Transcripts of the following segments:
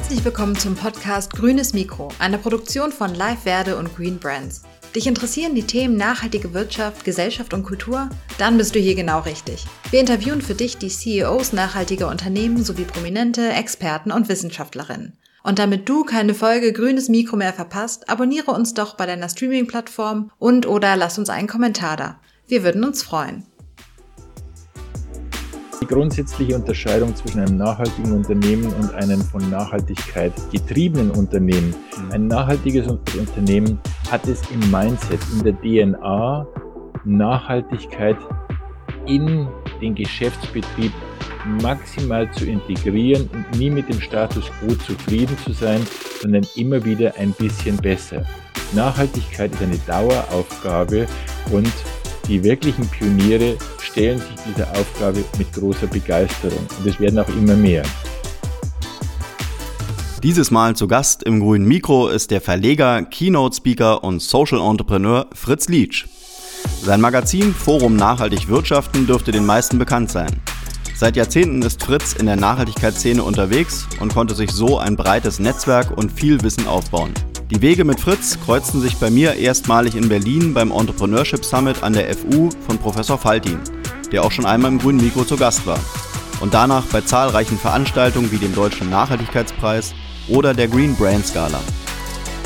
Herzlich willkommen zum Podcast Grünes Mikro, einer Produktion von Live Verde und Green Brands. Dich interessieren die Themen nachhaltige Wirtschaft, Gesellschaft und Kultur? Dann bist du hier genau richtig. Wir interviewen für dich die CEOs nachhaltiger Unternehmen sowie prominente Experten und Wissenschaftlerinnen. Und damit du keine Folge Grünes Mikro mehr verpasst, abonniere uns doch bei deiner Streaming-Plattform und oder lass uns einen Kommentar da. Wir würden uns freuen. Die grundsätzliche Unterscheidung zwischen einem nachhaltigen Unternehmen und einem von Nachhaltigkeit getriebenen Unternehmen. Mhm. Ein nachhaltiges Unternehmen hat es im Mindset, in der DNA, Nachhaltigkeit in den Geschäftsbetrieb maximal zu integrieren und nie mit dem Status quo zufrieden zu sein, sondern immer wieder ein bisschen besser. Nachhaltigkeit ist eine Daueraufgabe und die wirklichen Pioniere stellen sich dieser Aufgabe mit großer Begeisterung und es werden auch immer mehr. Dieses Mal zu Gast im grünen Mikro ist der Verleger, Keynote-Speaker und Social Entrepreneur Fritz Lietsch. Sein Magazin Forum Nachhaltig Wirtschaften dürfte den meisten bekannt sein. Seit Jahrzehnten ist Fritz in der Nachhaltigkeitsszene unterwegs und konnte sich so ein breites Netzwerk und viel Wissen aufbauen. Die Wege mit Fritz kreuzten sich bei mir erstmalig in Berlin beim Entrepreneurship Summit an der FU von Professor Faltin, der auch schon einmal im grünen Mikro zu Gast war. Und danach bei zahlreichen Veranstaltungen wie dem Deutschen Nachhaltigkeitspreis oder der Green Brand Scala.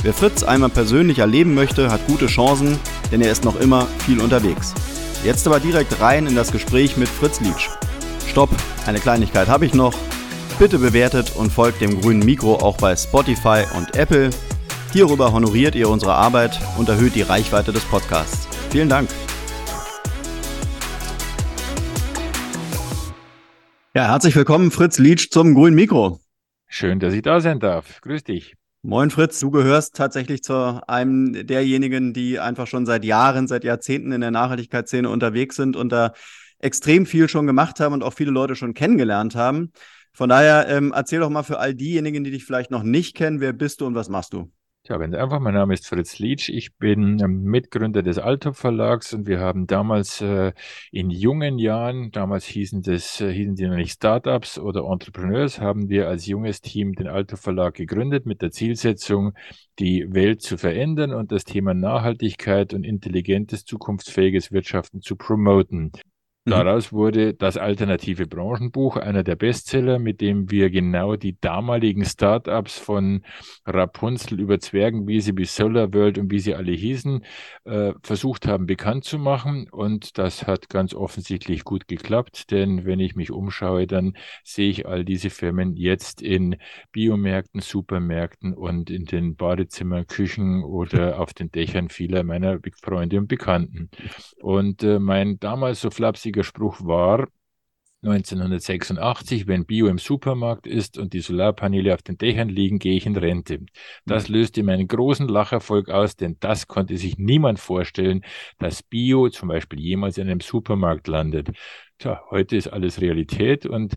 Wer Fritz einmal persönlich erleben möchte, hat gute Chancen, denn er ist noch immer viel unterwegs. Jetzt aber direkt rein in das Gespräch mit Fritz Lietsch. Stopp, eine Kleinigkeit habe ich noch. Bitte bewertet und folgt dem grünen Mikro auch bei Spotify und Apple. Hierüber honoriert ihr unsere Arbeit und erhöht die Reichweite des Podcasts. Vielen Dank. Ja, herzlich willkommen, Fritz Lietsch, zum grünen Mikro. Schön, dass ich da sein darf. Grüß dich. Moin Fritz, du gehörst tatsächlich zu einem derjenigen, die einfach schon seit Jahren, seit Jahrzehnten in der Nachhaltigkeitsszene unterwegs sind und da extrem viel schon gemacht haben und auch viele Leute schon kennengelernt haben. Von daher ähm, erzähl doch mal für all diejenigen, die dich vielleicht noch nicht kennen, wer bist du und was machst du? Ja, ganz einfach. Mein Name ist Fritz Lietsch. Ich bin ähm, Mitgründer des Altop Verlags und wir haben damals äh, in jungen Jahren, damals hießen das, äh, hießen die noch nicht Startups oder Entrepreneurs, haben wir als junges Team den Altop Verlag gegründet mit der Zielsetzung, die Welt zu verändern und das Thema Nachhaltigkeit und intelligentes, zukunftsfähiges Wirtschaften zu promoten. Mhm. Daraus wurde das alternative Branchenbuch, einer der Bestseller, mit dem wir genau die damaligen Startups von Rapunzel über Zwergenwiese bis Solarworld und wie sie alle hießen, äh, versucht haben bekannt zu machen. Und das hat ganz offensichtlich gut geklappt, denn wenn ich mich umschaue, dann sehe ich all diese Firmen jetzt in Biomärkten, Supermärkten und in den Badezimmern, Küchen oder auf den Dächern vieler meiner Freunde und Bekannten. Und äh, mein damals so flapsiger wichtiger Spruch war 1986, wenn Bio im Supermarkt ist und die Solarpaneele auf den Dächern liegen, gehe ich in Rente. Das löste mir einen großen Lacherfolg aus, denn das konnte sich niemand vorstellen, dass Bio zum Beispiel jemals in einem Supermarkt landet. Tja, heute ist alles Realität und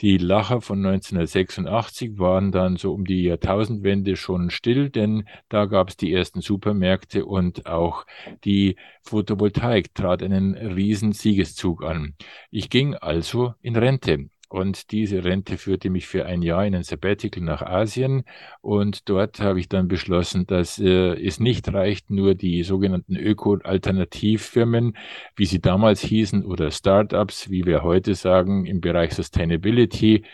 die Lacher von 1986 waren dann so um die Jahrtausendwende schon still, denn da gab es die ersten Supermärkte und auch die Photovoltaik trat einen riesen Siegeszug an. Ich ging also in Rente. Und diese Rente führte mich für ein Jahr in ein Sabbatical nach Asien. Und dort habe ich dann beschlossen, dass äh, es nicht reicht, nur die sogenannten Öko-Alternativfirmen, wie sie damals hießen, oder Startups, wie wir heute sagen, im Bereich Sustainability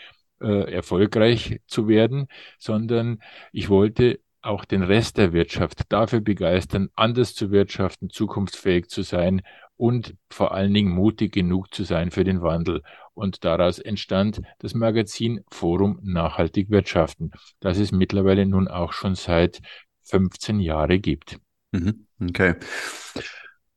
äh, erfolgreich zu werden, sondern ich wollte auch den Rest der Wirtschaft dafür begeistern, anders zu wirtschaften, zukunftsfähig zu sein und vor allen Dingen mutig genug zu sein für den Wandel. Und daraus entstand das Magazin Forum Nachhaltig Wirtschaften, das es mittlerweile nun auch schon seit 15 Jahren gibt. Mhm. Okay.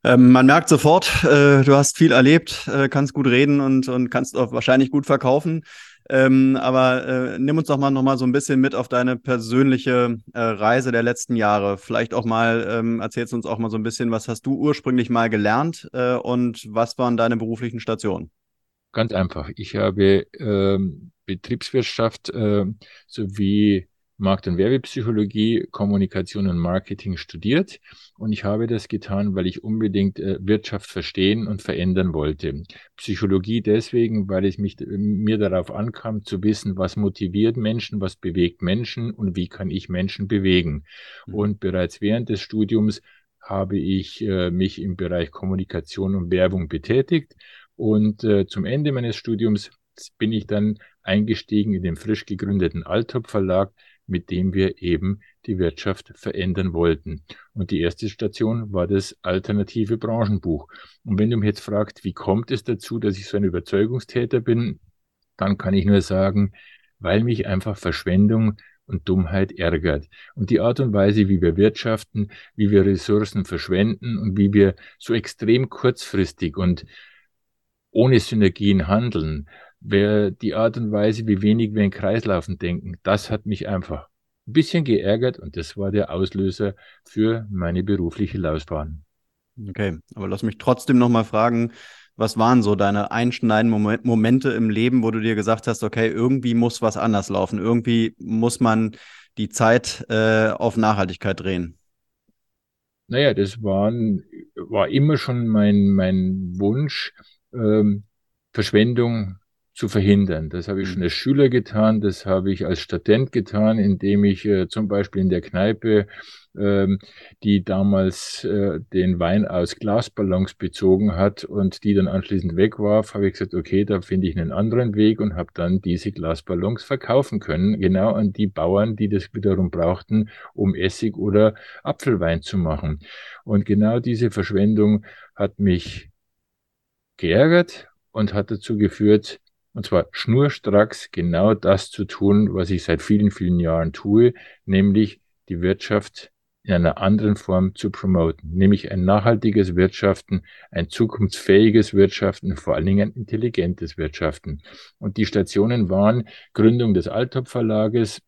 Ähm, man merkt sofort, äh, du hast viel erlebt, äh, kannst gut reden und, und kannst auch wahrscheinlich gut verkaufen. Ähm, aber äh, nimm uns doch mal noch mal so ein bisschen mit auf deine persönliche äh, Reise der letzten Jahre. Vielleicht auch mal, ähm, erzählst uns auch mal so ein bisschen, was hast du ursprünglich mal gelernt äh, und was waren deine beruflichen Stationen? Ganz einfach. Ich habe ähm, Betriebswirtschaft äh, sowie Markt- und Werbepsychologie, Kommunikation und Marketing studiert und ich habe das getan, weil ich unbedingt äh, Wirtschaft verstehen und verändern wollte. Psychologie deswegen, weil es mich, mir darauf ankam zu wissen, was motiviert Menschen, was bewegt Menschen und wie kann ich Menschen bewegen. Mhm. Und bereits während des Studiums habe ich äh, mich im Bereich Kommunikation und Werbung betätigt und äh, zum Ende meines Studiums bin ich dann eingestiegen in den frisch gegründeten Altop Verlag, mit dem wir eben die Wirtschaft verändern wollten. Und die erste Station war das alternative Branchenbuch. Und wenn du mich jetzt fragst, wie kommt es dazu, dass ich so ein Überzeugungstäter bin, dann kann ich nur sagen, weil mich einfach Verschwendung und Dummheit ärgert. Und die Art und Weise, wie wir wirtschaften, wie wir Ressourcen verschwenden und wie wir so extrem kurzfristig und ohne Synergien handeln, wer die Art und Weise, wie wenig wir in Kreislaufen denken, das hat mich einfach ein bisschen geärgert und das war der Auslöser für meine berufliche Laufbahn. Okay, aber lass mich trotzdem nochmal fragen, was waren so deine einschneidenden Momente im Leben, wo du dir gesagt hast, okay, irgendwie muss was anders laufen, irgendwie muss man die Zeit äh, auf Nachhaltigkeit drehen? Naja, das waren, war immer schon mein, mein Wunsch, ähm, Verschwendung zu verhindern. Das habe ich schon mhm. als Schüler getan, das habe ich als Student getan, indem ich äh, zum Beispiel in der Kneipe, ähm, die damals äh, den Wein aus Glasballons bezogen hat und die dann anschließend wegwarf, habe ich gesagt, okay, da finde ich einen anderen Weg und habe dann diese Glasballons verkaufen können, genau an die Bauern, die das wiederum brauchten, um Essig oder Apfelwein zu machen. Und genau diese Verschwendung hat mich geärgert und hat dazu geführt, und zwar schnurstracks genau das zu tun, was ich seit vielen, vielen Jahren tue, nämlich die Wirtschaft in einer anderen Form zu promoten, nämlich ein nachhaltiges Wirtschaften, ein zukunftsfähiges Wirtschaften, vor allen Dingen ein intelligentes Wirtschaften. Und die Stationen waren Gründung des Altop Verlages,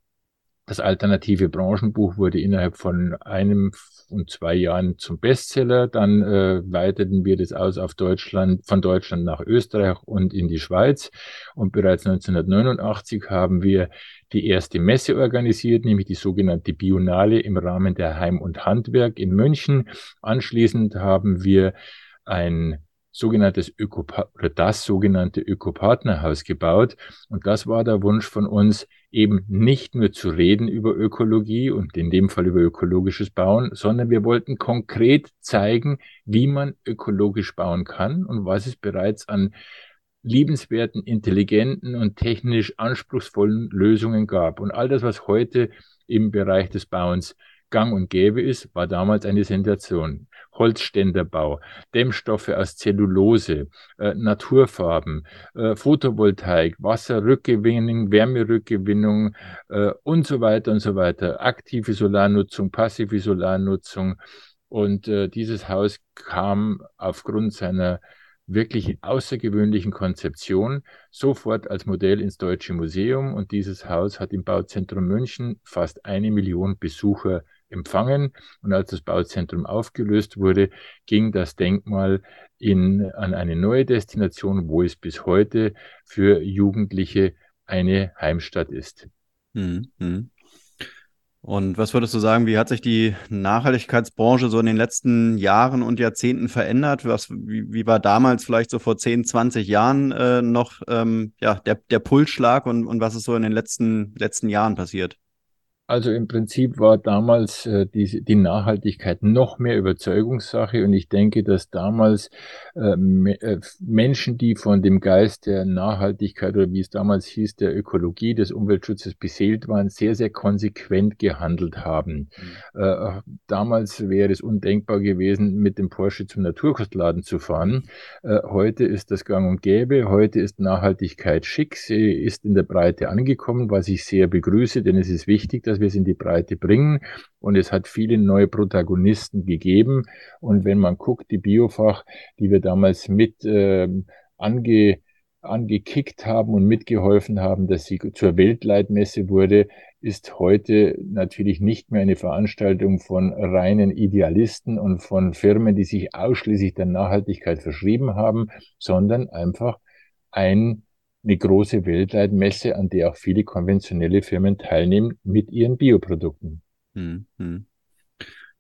das alternative Branchenbuch wurde innerhalb von einem und zwei Jahren zum Bestseller. Dann äh, weiteten wir das aus auf Deutschland, von Deutschland nach Österreich und in die Schweiz. Und bereits 1989 haben wir die erste Messe organisiert, nämlich die sogenannte Bionale im Rahmen der Heim und Handwerk in München. Anschließend haben wir ein sogenanntes Öko oder das sogenannte Ökopartnerhaus gebaut. Und das war der Wunsch von uns, eben nicht nur zu reden über Ökologie und in dem Fall über ökologisches Bauen, sondern wir wollten konkret zeigen, wie man ökologisch bauen kann und was es bereits an liebenswerten, intelligenten und technisch anspruchsvollen Lösungen gab. Und all das, was heute im Bereich des Bauens gang und gäbe ist, war damals eine Sensation. Holzständerbau, Dämmstoffe aus Zellulose, äh, Naturfarben, äh, Photovoltaik, Wasserrückgewinnung, Wärmerückgewinnung äh, und so weiter und so weiter. Aktive Solarnutzung, passive Solarnutzung. Und äh, dieses Haus kam aufgrund seiner wirklich außergewöhnlichen Konzeption sofort als Modell ins Deutsche Museum und dieses Haus hat im Bauzentrum München fast eine Million Besucher empfangen. Und als das Bauzentrum aufgelöst wurde, ging das Denkmal in, an eine neue Destination, wo es bis heute für Jugendliche eine Heimstatt ist. Mhm. Und was würdest du sagen, wie hat sich die Nachhaltigkeitsbranche so in den letzten Jahren und Jahrzehnten verändert? Was, wie, wie war damals vielleicht so vor 10, 20 Jahren äh, noch ähm, ja, der, der Pulsschlag und, und was ist so in den letzten, letzten Jahren passiert? Also im Prinzip war damals äh, die, die Nachhaltigkeit noch mehr Überzeugungssache und ich denke, dass damals äh, äh, Menschen, die von dem Geist der Nachhaltigkeit oder wie es damals hieß, der Ökologie, des Umweltschutzes beseelt waren, sehr, sehr konsequent gehandelt haben. Mhm. Äh, damals wäre es undenkbar gewesen, mit dem Porsche zum Naturkostladen zu fahren. Äh, heute ist das gang und gäbe. Heute ist Nachhaltigkeit schick. Sie ist in der Breite angekommen, was ich sehr begrüße, denn es ist wichtig, dass wir es in die Breite bringen. Und es hat viele neue Protagonisten gegeben. Und wenn man guckt, die Biofach, die wir damals mit äh, ange angekickt haben und mitgeholfen haben, dass sie zur Weltleitmesse wurde, ist heute natürlich nicht mehr eine Veranstaltung von reinen Idealisten und von Firmen, die sich ausschließlich der Nachhaltigkeit verschrieben haben, sondern einfach ein eine große Weltleitmesse, an der auch viele konventionelle Firmen teilnehmen mit ihren Bioprodukten. Hm, hm.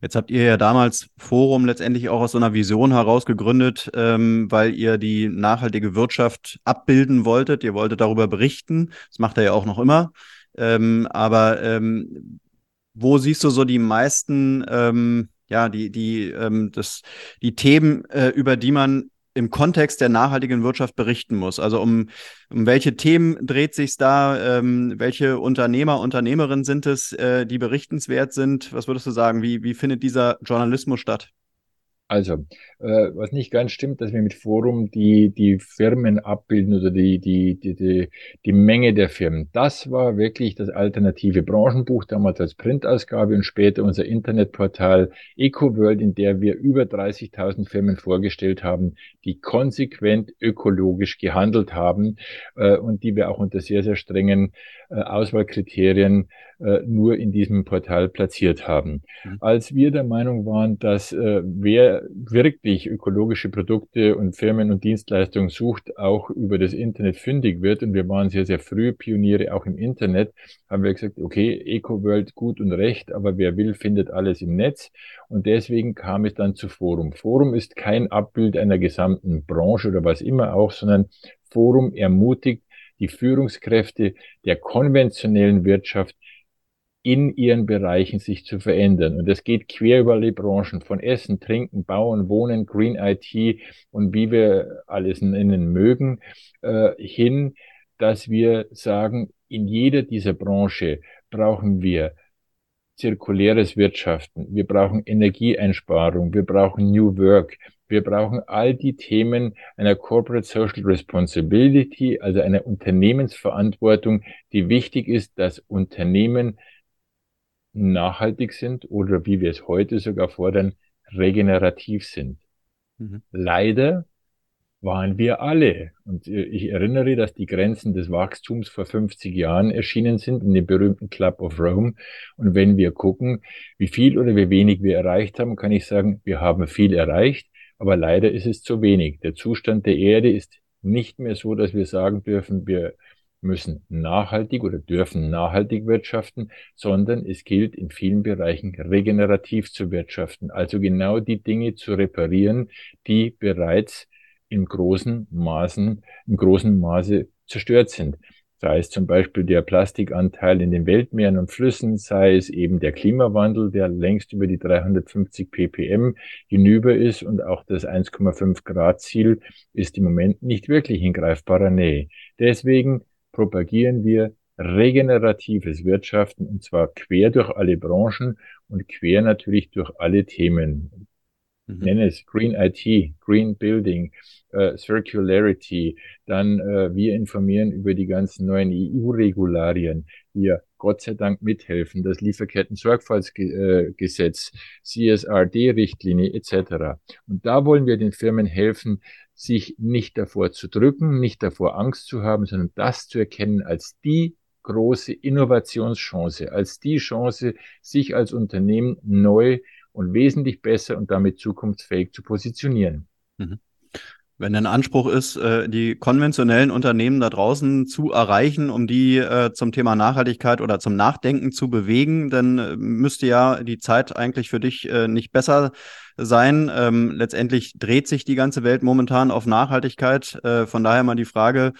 Jetzt habt ihr ja damals Forum letztendlich auch aus so einer Vision heraus gegründet, ähm, weil ihr die nachhaltige Wirtschaft abbilden wolltet. Ihr wolltet darüber berichten. Das macht er ja auch noch immer. Ähm, aber ähm, wo siehst du so die meisten, ähm, ja, die, die, ähm, das, die Themen, äh, über die man im Kontext der nachhaltigen Wirtschaft berichten muss. Also um, um welche Themen dreht sich da? Ähm, welche Unternehmer, Unternehmerinnen sind es, äh, die berichtenswert sind? Was würdest du sagen? Wie, wie findet dieser Journalismus statt? Also, äh, was nicht ganz stimmt, dass wir mit Forum die, die Firmen abbilden oder die, die, die, die, die Menge der Firmen. Das war wirklich das alternative Branchenbuch, damals als Printausgabe und später unser Internetportal EcoWorld, in der wir über 30.000 Firmen vorgestellt haben, die konsequent ökologisch gehandelt haben äh, und die wir auch unter sehr, sehr strengen äh, Auswahlkriterien äh, nur in diesem Portal platziert haben. Mhm. Als wir der Meinung waren, dass äh, wer wirklich ökologische Produkte und Firmen und Dienstleistungen sucht, auch über das Internet fündig wird, und wir waren sehr, sehr früh Pioniere auch im Internet, haben wir gesagt, okay, EcoWorld gut und recht, aber wer will, findet alles im Netz. Und deswegen kam es dann zu Forum. Forum ist kein Abbild einer gesamten Branche oder was immer auch, sondern Forum ermutigt die Führungskräfte der konventionellen Wirtschaft in ihren Bereichen sich zu verändern. Und das geht quer über alle Branchen, von Essen, Trinken, Bauen, Wohnen, Green IT und wie wir alles nennen mögen, äh, hin, dass wir sagen, in jeder dieser Branche brauchen wir zirkuläres Wirtschaften, wir brauchen Energieeinsparung, wir brauchen New Work, wir brauchen all die Themen einer Corporate Social Responsibility, also einer Unternehmensverantwortung, die wichtig ist, dass Unternehmen nachhaltig sind oder wie wir es heute sogar fordern, regenerativ sind. Mhm. Leider waren wir alle. Und ich erinnere, dass die Grenzen des Wachstums vor 50 Jahren erschienen sind in dem berühmten Club of Rome. Und wenn wir gucken, wie viel oder wie wenig wir erreicht haben, kann ich sagen, wir haben viel erreicht, aber leider ist es zu wenig. Der Zustand der Erde ist nicht mehr so, dass wir sagen dürfen, wir müssen nachhaltig oder dürfen nachhaltig wirtschaften, sondern es gilt in vielen Bereichen regenerativ zu wirtschaften, also genau die Dinge zu reparieren, die bereits in großen Maßen, im großen Maße zerstört sind. Sei es zum Beispiel der Plastikanteil in den Weltmeeren und Flüssen, sei es eben der Klimawandel, der längst über die 350 ppm hinüber ist und auch das 1,5 Grad Ziel ist im Moment nicht wirklich in greifbarer Nähe. Deswegen propagieren wir regeneratives Wirtschaften und zwar quer durch alle Branchen und quer natürlich durch alle Themen. Mhm. Nenne es Green IT, Green Building, äh, Circularity. Dann äh, wir informieren über die ganzen neuen EU-Regularien. Wir Gott sei Dank mithelfen, das Lieferketten-Sorgfaltsgesetz, CSRD-Richtlinie etc. Und da wollen wir den Firmen helfen, sich nicht davor zu drücken, nicht davor Angst zu haben, sondern das zu erkennen als die große Innovationschance, als die Chance, sich als Unternehmen neu und wesentlich besser und damit zukunftsfähig zu positionieren. Mhm. Wenn ein Anspruch ist, äh, die konventionellen Unternehmen da draußen zu erreichen, um die äh, zum Thema Nachhaltigkeit oder zum Nachdenken zu bewegen, dann äh, müsste ja die Zeit eigentlich für dich nicht besser sein. Ähm, letztendlich dreht sich die ganze Welt momentan auf Nachhaltigkeit. Von daher mal die Frage,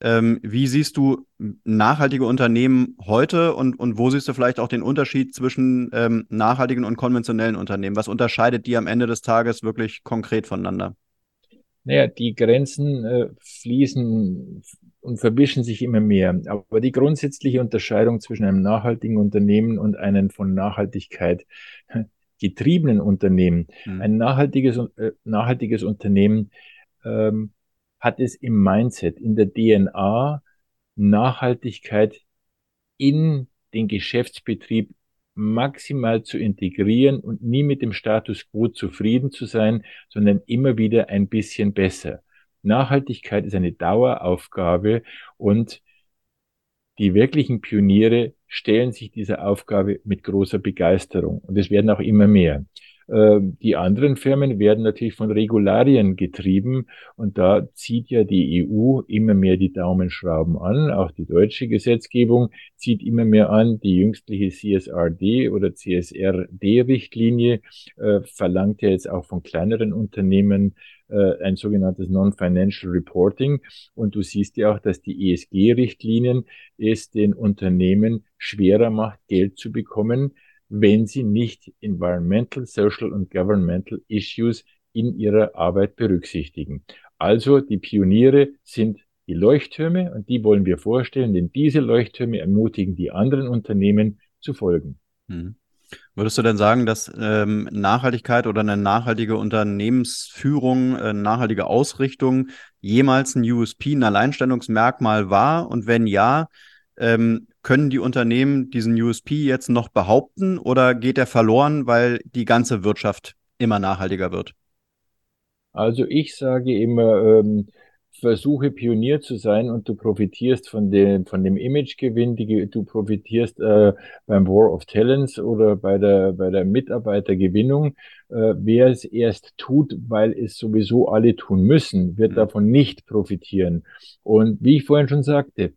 ähm, wie siehst du nachhaltige Unternehmen heute und, und wo siehst du vielleicht auch den Unterschied zwischen ähm, nachhaltigen und konventionellen Unternehmen? Was unterscheidet die am Ende des Tages wirklich konkret voneinander? Naja, die Grenzen äh, fließen und verwischen sich immer mehr. Aber die grundsätzliche Unterscheidung zwischen einem nachhaltigen Unternehmen und einem von Nachhaltigkeit getriebenen Unternehmen, mhm. ein nachhaltiges, äh, nachhaltiges Unternehmen ähm, hat es im Mindset, in der DNA, Nachhaltigkeit in den Geschäftsbetrieb maximal zu integrieren und nie mit dem Status quo zufrieden zu sein, sondern immer wieder ein bisschen besser. Nachhaltigkeit ist eine Daueraufgabe und die wirklichen Pioniere stellen sich dieser Aufgabe mit großer Begeisterung und es werden auch immer mehr. Ähm, die anderen Firmen werden natürlich von Regularien getrieben und da zieht ja die EU immer mehr die Daumenschrauben an. Auch die deutsche Gesetzgebung zieht immer mehr an. Die jüngstliche CSRD oder CSRD-Richtlinie äh, verlangt ja jetzt auch von kleineren Unternehmen äh, ein sogenanntes Non-Financial Reporting. Und du siehst ja auch, dass die ESG-Richtlinien es den Unternehmen schwerer macht, Geld zu bekommen, wenn sie nicht Environmental, Social und Governmental Issues in ihrer Arbeit berücksichtigen. Also die Pioniere sind die Leuchttürme und die wollen wir vorstellen, denn diese Leuchttürme ermutigen die anderen Unternehmen zu folgen. Hm. Würdest du denn sagen, dass ähm, Nachhaltigkeit oder eine nachhaltige Unternehmensführung, äh, nachhaltige Ausrichtung jemals ein USP, ein Alleinstellungsmerkmal war? Und wenn ja, ähm, können die Unternehmen diesen USP jetzt noch behaupten oder geht er verloren, weil die ganze Wirtschaft immer nachhaltiger wird? Also ich sage immer, ähm, versuche Pionier zu sein und du profitierst von dem, von dem Imagegewinn, die, du profitierst äh, beim War of Talents oder bei der, bei der Mitarbeitergewinnung. Äh, wer es erst tut, weil es sowieso alle tun müssen, wird mhm. davon nicht profitieren. Und wie ich vorhin schon sagte,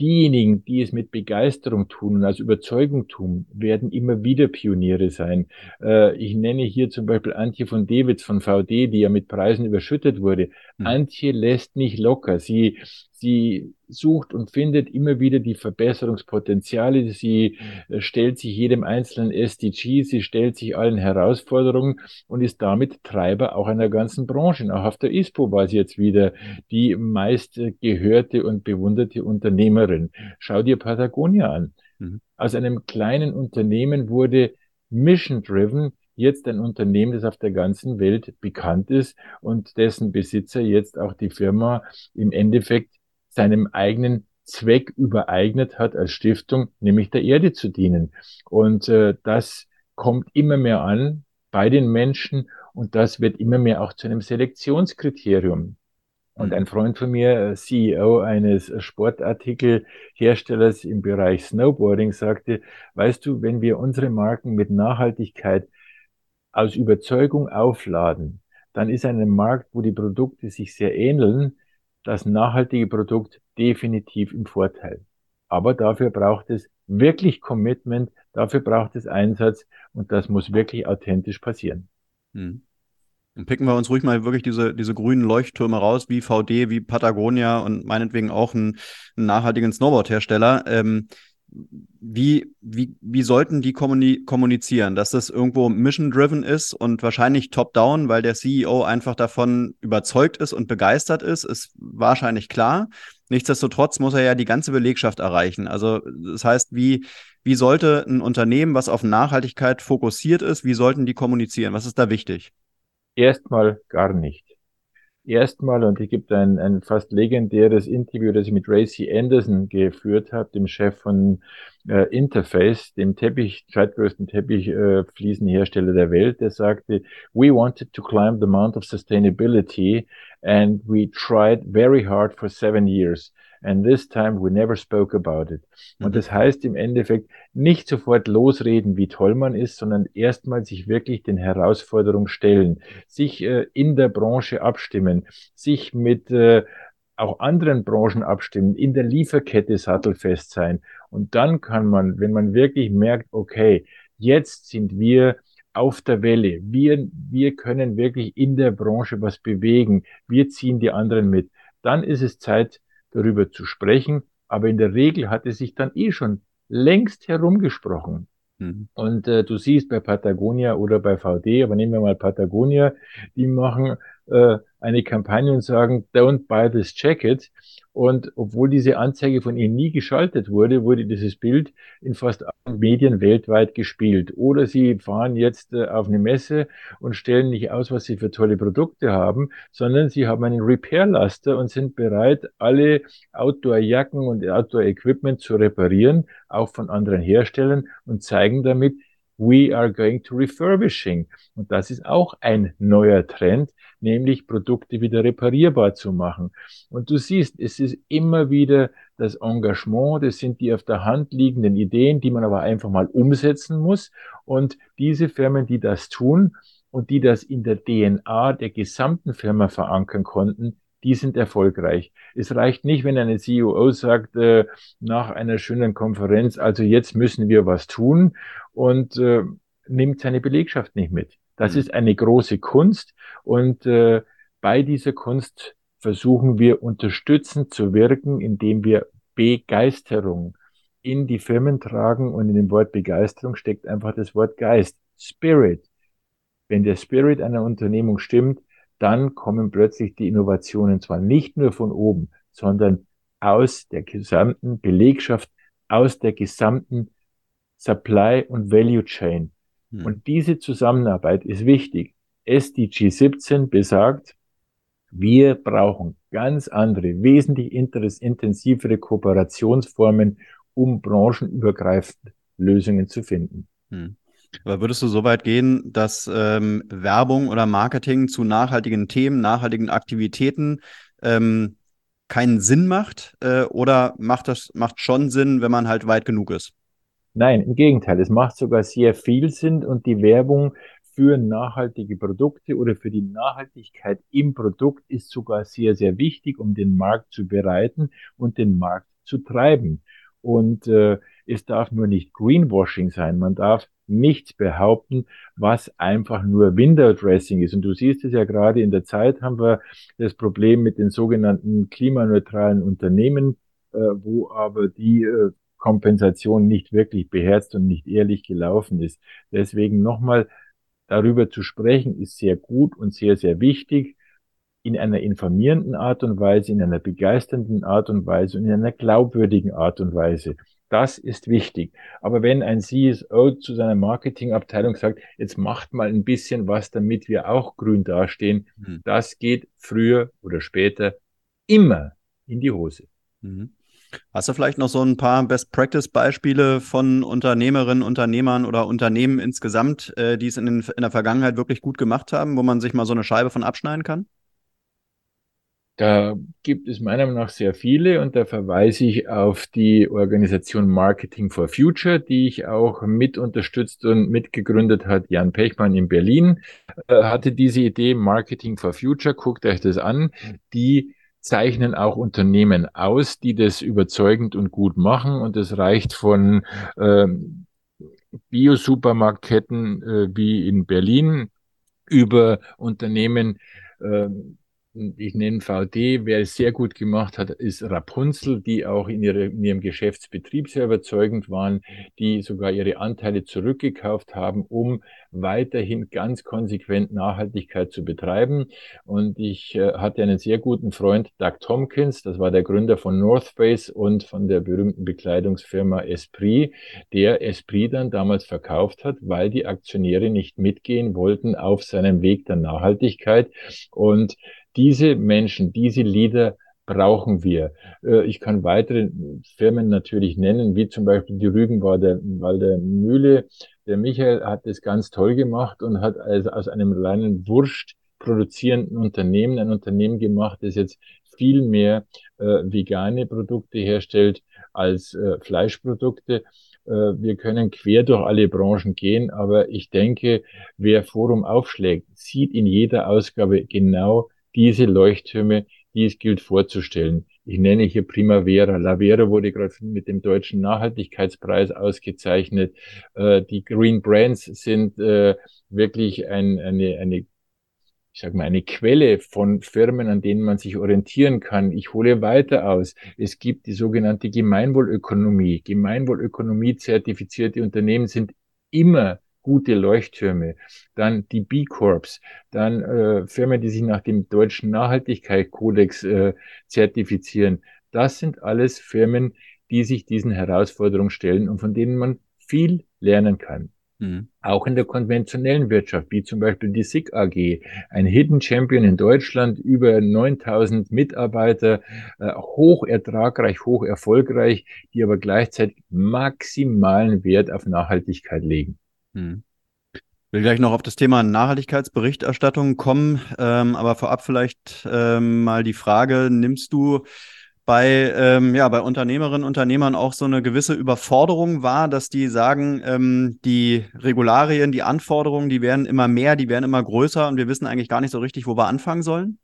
diejenigen, die es mit Begeisterung tun und aus Überzeugung tun, werden immer wieder Pioniere sein. Äh, ich nenne hier zum Beispiel Antje von Dewitz von VD, die ja mit Preisen überschüttet wurde. Mhm. Antje lässt nicht locker. Sie, sie sucht und findet immer wieder die Verbesserungspotenziale. Sie äh, stellt sich jedem einzelnen SDG, sie stellt sich allen Herausforderungen und ist damit Treiber auch einer ganzen Branche. Auch auf der ISPO war sie jetzt wieder die meist gehörte und bewunderte Unternehmerin. Schau dir Patagonia an. Mhm. Aus einem kleinen Unternehmen wurde Mission Driven jetzt ein Unternehmen, das auf der ganzen Welt bekannt ist und dessen Besitzer jetzt auch die Firma im Endeffekt seinem eigenen Zweck übereignet hat als Stiftung, nämlich der Erde zu dienen. Und äh, das kommt immer mehr an bei den Menschen und das wird immer mehr auch zu einem Selektionskriterium. Und ein Freund von mir, äh, CEO eines Sportartikelherstellers im Bereich Snowboarding, sagte, weißt du, wenn wir unsere Marken mit Nachhaltigkeit aus Überzeugung aufladen, dann ist ein Markt, wo die Produkte sich sehr ähneln, das nachhaltige Produkt definitiv im Vorteil. Aber dafür braucht es wirklich Commitment, dafür braucht es Einsatz und das muss wirklich authentisch passieren. Hm. Dann picken wir uns ruhig mal wirklich diese, diese grünen Leuchttürme raus, wie VD, wie Patagonia und meinetwegen auch einen, einen nachhaltigen Snowboard-Hersteller. Ähm, wie, wie, wie sollten die kommunizieren, dass das irgendwo mission-driven ist und wahrscheinlich top-down, weil der CEO einfach davon überzeugt ist und begeistert ist, ist wahrscheinlich klar. Nichtsdestotrotz muss er ja die ganze Belegschaft erreichen. Also das heißt, wie, wie sollte ein Unternehmen, was auf Nachhaltigkeit fokussiert ist, wie sollten die kommunizieren? Was ist da wichtig? Erstmal gar nicht erstmal, und es gibt ein, ein fast legendäres Interview, das ich mit Racy Anderson geführt habe, dem Chef von äh, Interface, dem Teppich, zweitgrößten Teppichfliesenhersteller äh, der Welt, der sagte, we wanted to climb the mount of sustainability and we tried very hard for seven years. And this time we never spoke about it. Und mhm. das heißt im Endeffekt nicht sofort losreden, wie toll man ist, sondern erstmal sich wirklich den Herausforderungen stellen, sich äh, in der Branche abstimmen, sich mit äh, auch anderen Branchen abstimmen, in der Lieferkette sattelfest sein. Und dann kann man, wenn man wirklich merkt, okay, jetzt sind wir auf der Welle. Wir, wir können wirklich in der Branche was bewegen. Wir ziehen die anderen mit. Dann ist es Zeit, darüber zu sprechen. Aber in der Regel hat es sich dann eh schon längst herumgesprochen. Mhm. Und äh, du siehst bei Patagonia oder bei VD, aber nehmen wir mal Patagonia, die machen äh, eine Kampagne und sagen, don't buy this jacket. Und obwohl diese Anzeige von ihnen nie geschaltet wurde, wurde dieses Bild in fast allen Medien weltweit gespielt. Oder sie fahren jetzt äh, auf eine Messe und stellen nicht aus, was sie für tolle Produkte haben, sondern sie haben einen Repair-Laster und sind bereit, alle Outdoor-Jacken und Outdoor-Equipment zu reparieren, auch von anderen Herstellern und zeigen damit, we are going to refurbishing. Und das ist auch ein neuer Trend, nämlich Produkte wieder reparierbar zu machen. Und du siehst, es ist immer wieder das Engagement, das sind die auf der Hand liegenden Ideen, die man aber einfach mal umsetzen muss. Und diese Firmen, die das tun und die das in der DNA der gesamten Firma verankern konnten, die sind erfolgreich. Es reicht nicht, wenn eine CEO sagt, äh, nach einer schönen Konferenz, also jetzt müssen wir was tun und äh, nimmt seine Belegschaft nicht mit. Das mhm. ist eine große Kunst und äh, bei dieser Kunst versuchen wir unterstützend zu wirken, indem wir Begeisterung in die Firmen tragen und in dem Wort Begeisterung steckt einfach das Wort Geist, Spirit. Wenn der Spirit einer Unternehmung stimmt, dann kommen plötzlich die Innovationen zwar nicht nur von oben, sondern aus der gesamten Belegschaft, aus der gesamten Supply und Value Chain. Hm. Und diese Zusammenarbeit ist wichtig. SDG 17 besagt, wir brauchen ganz andere, wesentlich intensivere Kooperationsformen, um branchenübergreifend Lösungen zu finden. Hm. Aber würdest du so weit gehen, dass ähm, Werbung oder Marketing zu nachhaltigen Themen, nachhaltigen Aktivitäten ähm, keinen Sinn macht? Äh, oder macht das macht schon Sinn, wenn man halt weit genug ist? Nein, im Gegenteil. Es macht sogar sehr viel Sinn und die Werbung für nachhaltige Produkte oder für die Nachhaltigkeit im Produkt ist sogar sehr, sehr wichtig, um den Markt zu bereiten und den Markt zu treiben. Und äh, es darf nur nicht Greenwashing sein. Man darf nichts behaupten, was einfach nur Window Dressing ist. Und du siehst es ja gerade in der Zeit haben wir das Problem mit den sogenannten klimaneutralen Unternehmen, äh, wo aber die äh, Kompensation nicht wirklich beherzt und nicht ehrlich gelaufen ist. Deswegen nochmal darüber zu sprechen, ist sehr gut und sehr, sehr wichtig in einer informierenden Art und Weise, in einer begeisternden Art und Weise und in einer glaubwürdigen Art und Weise. Das ist wichtig. Aber wenn ein CSO zu seiner Marketingabteilung sagt, jetzt macht mal ein bisschen was, damit wir auch grün dastehen, mhm. das geht früher oder später immer in die Hose. Mhm. Hast du vielleicht noch so ein paar Best-Practice-Beispiele von Unternehmerinnen, Unternehmern oder Unternehmen insgesamt, äh, die es in, den, in der Vergangenheit wirklich gut gemacht haben, wo man sich mal so eine Scheibe von abschneiden kann? Da gibt es meiner Meinung nach sehr viele und da verweise ich auf die Organisation Marketing for Future, die ich auch mit unterstützt und mitgegründet hat. Jan Pechmann in Berlin äh, hatte diese Idee Marketing for Future. Guckt euch das an. Die zeichnen auch Unternehmen aus, die das überzeugend und gut machen und es reicht von ähm, Bio-Supermarktketten äh, wie in Berlin über Unternehmen, äh, ich nenne VD, wer es sehr gut gemacht hat, ist Rapunzel, die auch in, ihre, in, ihrem Geschäftsbetrieb sehr überzeugend waren, die sogar ihre Anteile zurückgekauft haben, um weiterhin ganz konsequent Nachhaltigkeit zu betreiben. Und ich äh, hatte einen sehr guten Freund, Doug Tompkins, das war der Gründer von North Face und von der berühmten Bekleidungsfirma Esprit, der Esprit dann damals verkauft hat, weil die Aktionäre nicht mitgehen wollten auf seinem Weg der Nachhaltigkeit. Und diese Menschen, diese Leader brauchen wir. Äh, ich kann weitere Firmen natürlich nennen, wie zum Beispiel die Rügenwalder Mühle. Der Michael hat das ganz toll gemacht und hat also aus einem reinen Wurst produzierenden Unternehmen ein Unternehmen gemacht, das jetzt viel mehr äh, vegane Produkte herstellt als äh, Fleischprodukte. Äh, wir können quer durch alle Branchen gehen, aber ich denke, wer Forum aufschlägt, sieht in jeder Ausgabe genau diese Leuchttürme, die es gilt vorzustellen. Ich nenne hier Primavera. Lavera wurde gerade mit dem deutschen Nachhaltigkeitspreis ausgezeichnet. Äh, die Green Brands sind äh, wirklich ein, eine, eine ich sage mal, eine Quelle von Firmen, an denen man sich orientieren kann. Ich hole weiter aus. Es gibt die sogenannte Gemeinwohlökonomie. Gemeinwohlökonomie zertifizierte Unternehmen sind immer gute Leuchttürme, dann die B Corps, dann äh, Firmen, die sich nach dem deutschen Nachhaltigkeitskodex äh, zertifizieren. Das sind alles Firmen, die sich diesen Herausforderungen stellen und von denen man viel lernen kann. Mhm. Auch in der konventionellen Wirtschaft, wie zum Beispiel die SIG AG, ein Hidden Champion in Deutschland, über 9000 Mitarbeiter, äh, hoch ertragreich, hoch erfolgreich, die aber gleichzeitig maximalen Wert auf Nachhaltigkeit legen. Hm. Ich will gleich noch auf das Thema Nachhaltigkeitsberichterstattung kommen, ähm, aber vorab vielleicht ähm, mal die Frage, nimmst du bei, ähm, ja, bei Unternehmerinnen und Unternehmern auch so eine gewisse Überforderung wahr, dass die sagen, ähm, die Regularien, die Anforderungen, die werden immer mehr, die werden immer größer und wir wissen eigentlich gar nicht so richtig, wo wir anfangen sollen?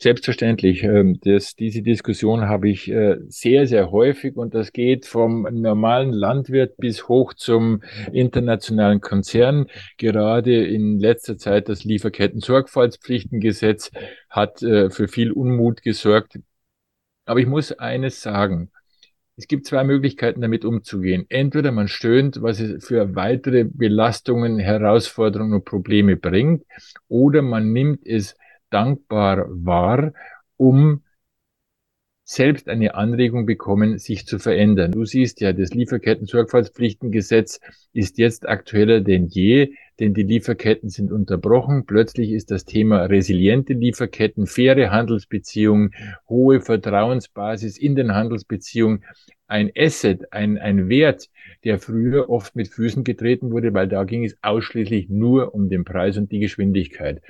Selbstverständlich. Ähm, das, diese Diskussion habe ich äh, sehr, sehr häufig und das geht vom normalen Landwirt bis hoch zum internationalen Konzern. Gerade in letzter Zeit das Lieferketten-Sorgfaltspflichtengesetz hat äh, für viel Unmut gesorgt. Aber ich muss eines sagen. Es gibt zwei Möglichkeiten, damit umzugehen. Entweder man stöhnt, was es für weitere Belastungen, Herausforderungen und Probleme bringt, oder man nimmt es dankbar war, um selbst eine Anregung bekommen, sich zu verändern. Du siehst ja, das Lieferketten-Sorgfaltspflichtengesetz ist jetzt aktueller denn je, denn die Lieferketten sind unterbrochen. Plötzlich ist das Thema resiliente Lieferketten, faire Handelsbeziehungen, hohe Vertrauensbasis in den Handelsbeziehungen ein Asset, ein, ein Wert, der früher oft mit Füßen getreten wurde, weil da ging es ausschließlich nur um den Preis und die Geschwindigkeit.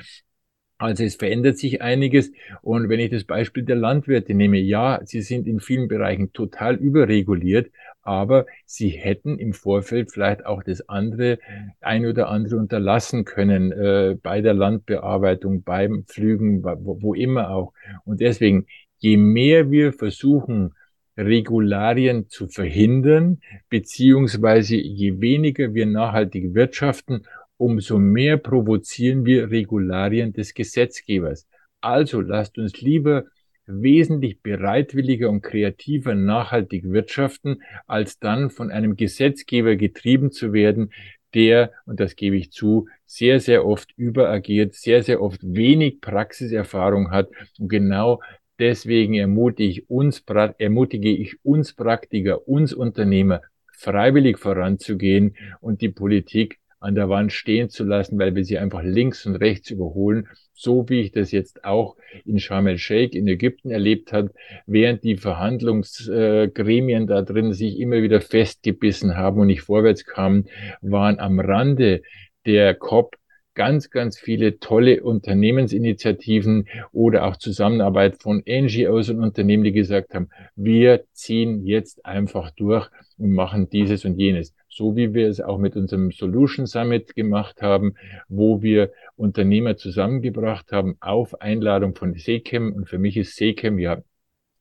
Also es verändert sich einiges. Und wenn ich das Beispiel der Landwirte nehme, ja, sie sind in vielen Bereichen total überreguliert, aber sie hätten im Vorfeld vielleicht auch das andere, ein oder andere unterlassen können, äh, bei der Landbearbeitung, beim Pflügen, wo, wo immer auch. Und deswegen, je mehr wir versuchen, Regularien zu verhindern, beziehungsweise je weniger wir nachhaltig wirtschaften, umso mehr provozieren wir Regularien des Gesetzgebers. Also lasst uns lieber wesentlich bereitwilliger und kreativer nachhaltig wirtschaften, als dann von einem Gesetzgeber getrieben zu werden, der, und das gebe ich zu, sehr, sehr oft überagiert, sehr, sehr oft wenig Praxiserfahrung hat. Und genau deswegen ermutige ich uns, ermutige ich uns Praktiker, uns Unternehmer, freiwillig voranzugehen und die Politik an der Wand stehen zu lassen, weil wir sie einfach links und rechts überholen, so wie ich das jetzt auch in Sharm el-Sheikh in Ägypten erlebt habe, während die Verhandlungsgremien da drin sich immer wieder festgebissen haben und nicht vorwärts kamen, waren am Rande der COP ganz, ganz viele tolle Unternehmensinitiativen oder auch Zusammenarbeit von NGOs und Unternehmen, die gesagt haben, wir ziehen jetzt einfach durch und machen dieses und jenes so wie wir es auch mit unserem Solution Summit gemacht haben, wo wir Unternehmer zusammengebracht haben auf Einladung von Sechem. Und für mich ist Sechem ja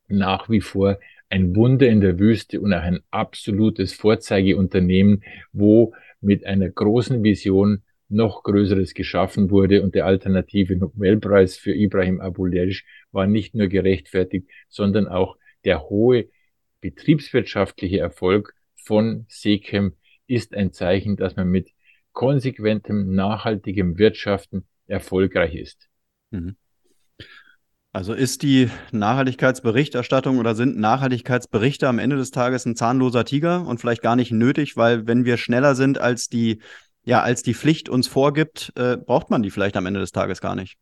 nach wie vor ein Wunder in der Wüste und auch ein absolutes Vorzeigeunternehmen, wo mit einer großen Vision noch Größeres geschaffen wurde und der alternative Nobelpreis für Ibrahim Abulej war nicht nur gerechtfertigt, sondern auch der hohe betriebswirtschaftliche Erfolg von Sechem ist ein Zeichen, dass man mit konsequentem, nachhaltigem Wirtschaften erfolgreich ist. Mhm. Also ist die Nachhaltigkeitsberichterstattung oder sind Nachhaltigkeitsberichte am Ende des Tages ein zahnloser Tiger und vielleicht gar nicht nötig, weil wenn wir schneller sind als die, ja, als die Pflicht uns vorgibt, äh, braucht man die vielleicht am Ende des Tages gar nicht.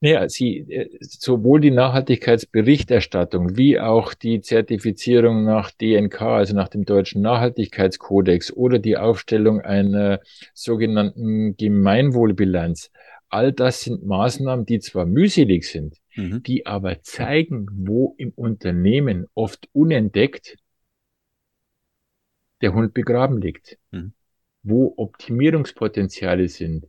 Naja, sie, äh, sowohl die Nachhaltigkeitsberichterstattung wie auch die Zertifizierung nach DNK, also nach dem deutschen Nachhaltigkeitskodex oder die Aufstellung einer sogenannten Gemeinwohlbilanz, all das sind Maßnahmen, die zwar mühselig sind, mhm. die aber zeigen, wo im Unternehmen oft unentdeckt der Hund begraben liegt, mhm. wo Optimierungspotenziale sind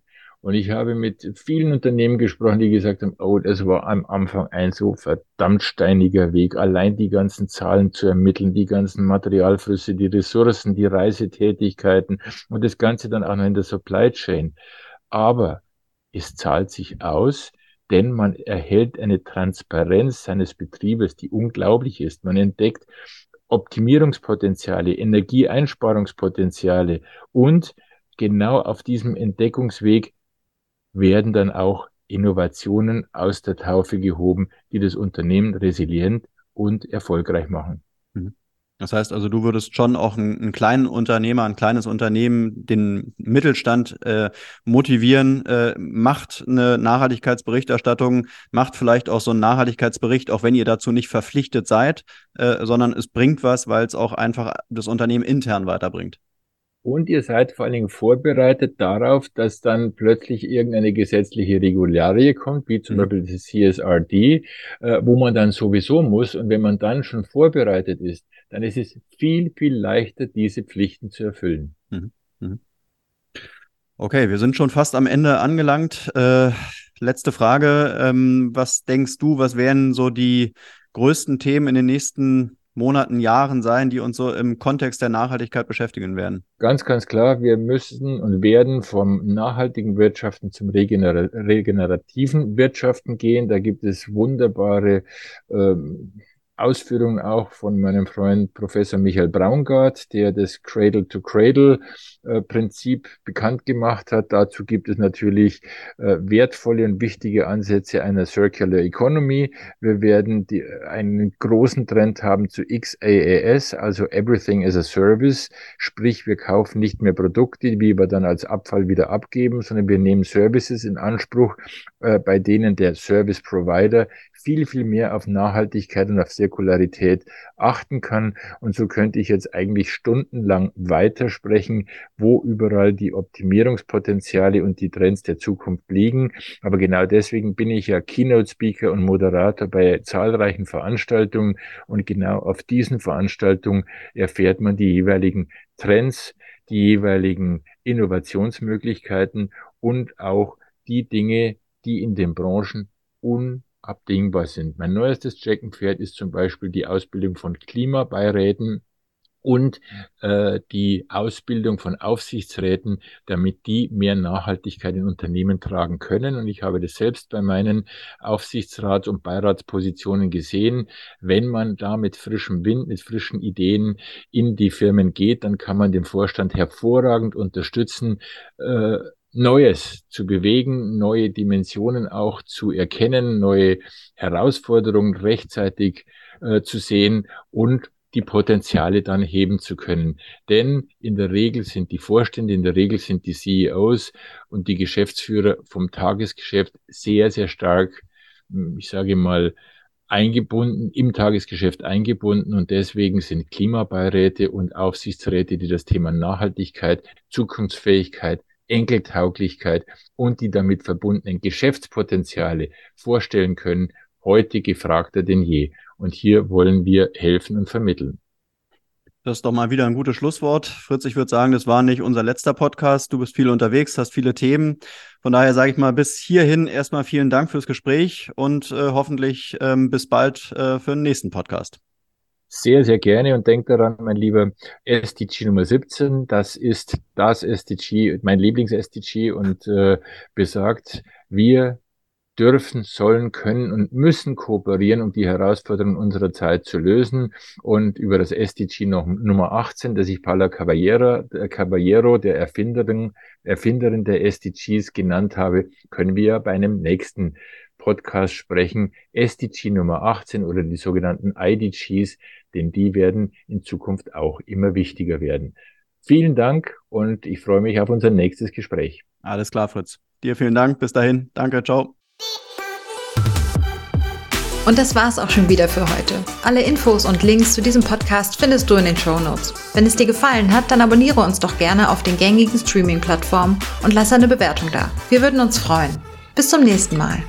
und ich habe mit vielen Unternehmen gesprochen, die gesagt haben, oh, das war am Anfang ein so verdammt steiniger Weg, allein die ganzen Zahlen zu ermitteln, die ganzen Materialflüsse, die Ressourcen, die Reisetätigkeiten und das Ganze dann auch noch in der Supply Chain. Aber es zahlt sich aus, denn man erhält eine Transparenz seines Betriebes, die unglaublich ist. Man entdeckt Optimierungspotenziale, Energieeinsparungspotenziale und genau auf diesem Entdeckungsweg werden dann auch Innovationen aus der Taufe gehoben, die das Unternehmen resilient und erfolgreich machen. Mhm. Das heißt also, du würdest schon auch einen, einen kleinen Unternehmer, ein kleines Unternehmen, den Mittelstand äh, motivieren, äh, macht eine Nachhaltigkeitsberichterstattung, macht vielleicht auch so einen Nachhaltigkeitsbericht, auch wenn ihr dazu nicht verpflichtet seid, äh, sondern es bringt was, weil es auch einfach das Unternehmen intern weiterbringt. Und ihr seid vor allen Dingen vorbereitet darauf, dass dann plötzlich irgendeine gesetzliche Regularie kommt, wie zum mhm. Beispiel das CSRD, äh, wo man dann sowieso muss. Und wenn man dann schon vorbereitet ist, dann ist es viel, viel leichter, diese Pflichten zu erfüllen. Mhm. Mhm. Okay, wir sind schon fast am Ende angelangt. Äh, letzte Frage. Ähm, was denkst du, was wären so die größten Themen in den nächsten Monaten, Jahren sein, die uns so im Kontext der Nachhaltigkeit beschäftigen werden? Ganz, ganz klar, wir müssen und werden vom nachhaltigen Wirtschaften zum regener regenerativen Wirtschaften gehen. Da gibt es wunderbare ähm, Ausführungen auch von meinem Freund Professor Michael Braungart, der das Cradle-to-Cradle-Prinzip bekannt gemacht hat. Dazu gibt es natürlich äh, wertvolle und wichtige Ansätze einer Circular Economy. Wir werden die, einen großen Trend haben zu XAAS, also Everything as a Service, sprich wir kaufen nicht mehr Produkte, die wir dann als Abfall wieder abgeben, sondern wir nehmen Services in Anspruch, äh, bei denen der Service Provider viel, viel mehr auf Nachhaltigkeit und auf Zirkularität achten kann. Und so könnte ich jetzt eigentlich stundenlang weitersprechen, wo überall die Optimierungspotenziale und die Trends der Zukunft liegen. Aber genau deswegen bin ich ja Keynote-Speaker und Moderator bei zahlreichen Veranstaltungen. Und genau auf diesen Veranstaltungen erfährt man die jeweiligen Trends, die jeweiligen Innovationsmöglichkeiten und auch die Dinge, die in den Branchen un abdingbar sind. Mein neuestes Checkenpferd ist zum Beispiel die Ausbildung von Klimabeiräten und äh, die Ausbildung von Aufsichtsräten, damit die mehr Nachhaltigkeit in Unternehmen tragen können. Und ich habe das selbst bei meinen Aufsichtsrats- und Beiratspositionen gesehen. Wenn man da mit frischem Wind, mit frischen Ideen in die Firmen geht, dann kann man den Vorstand hervorragend unterstützen. Äh, Neues zu bewegen, neue Dimensionen auch zu erkennen, neue Herausforderungen rechtzeitig äh, zu sehen und die Potenziale dann heben zu können. Denn in der Regel sind die Vorstände, in der Regel sind die CEOs und die Geschäftsführer vom Tagesgeschäft sehr, sehr stark, hm, ich sage mal, eingebunden, im Tagesgeschäft eingebunden und deswegen sind Klimabeiräte und Aufsichtsräte, die das Thema Nachhaltigkeit, Zukunftsfähigkeit, Enkeltauglichkeit und die damit verbundenen Geschäftspotenziale vorstellen können, heute gefragter denn je. Und hier wollen wir helfen und vermitteln. Das ist doch mal wieder ein gutes Schlusswort. Fritz, ich würde sagen, das war nicht unser letzter Podcast. Du bist viel unterwegs, hast viele Themen. Von daher sage ich mal bis hierhin erstmal vielen Dank fürs Gespräch und äh, hoffentlich ähm, bis bald äh, für den nächsten Podcast sehr, sehr gerne und denkt daran, mein lieber SDG Nummer 17, das ist das SDG, mein Lieblings-SDG und äh, besagt, wir dürfen, sollen, können und müssen kooperieren, um die Herausforderungen unserer Zeit zu lösen. Und über das SDG Nummer 18, das ich Paula Caballero, äh, Caballero der Erfinderin, Erfinderin der SDGs genannt habe, können wir bei einem nächsten Podcast sprechen. SDG Nummer 18 oder die sogenannten IDGs, denn die werden in Zukunft auch immer wichtiger werden. Vielen Dank und ich freue mich auf unser nächstes Gespräch. Alles klar, Fritz. Dir vielen Dank. Bis dahin. Danke. Ciao. Und das war's auch schon wieder für heute. Alle Infos und Links zu diesem Podcast findest du in den Show Notes. Wenn es dir gefallen hat, dann abonniere uns doch gerne auf den gängigen Streaming-Plattformen und lass eine Bewertung da. Wir würden uns freuen. Bis zum nächsten Mal.